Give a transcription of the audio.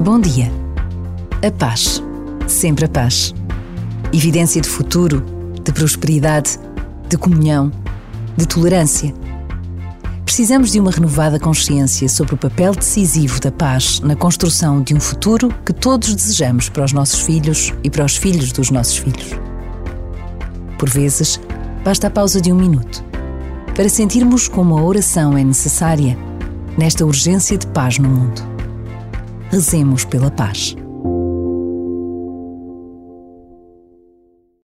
Bom dia. A paz. Sempre a paz. Evidência de futuro, de prosperidade, de comunhão, de tolerância. Precisamos de uma renovada consciência sobre o papel decisivo da paz na construção de um futuro que todos desejamos para os nossos filhos e para os filhos dos nossos filhos. Por vezes, basta a pausa de um minuto para sentirmos como a oração é necessária nesta urgência de paz no mundo. Rezemos pela paz.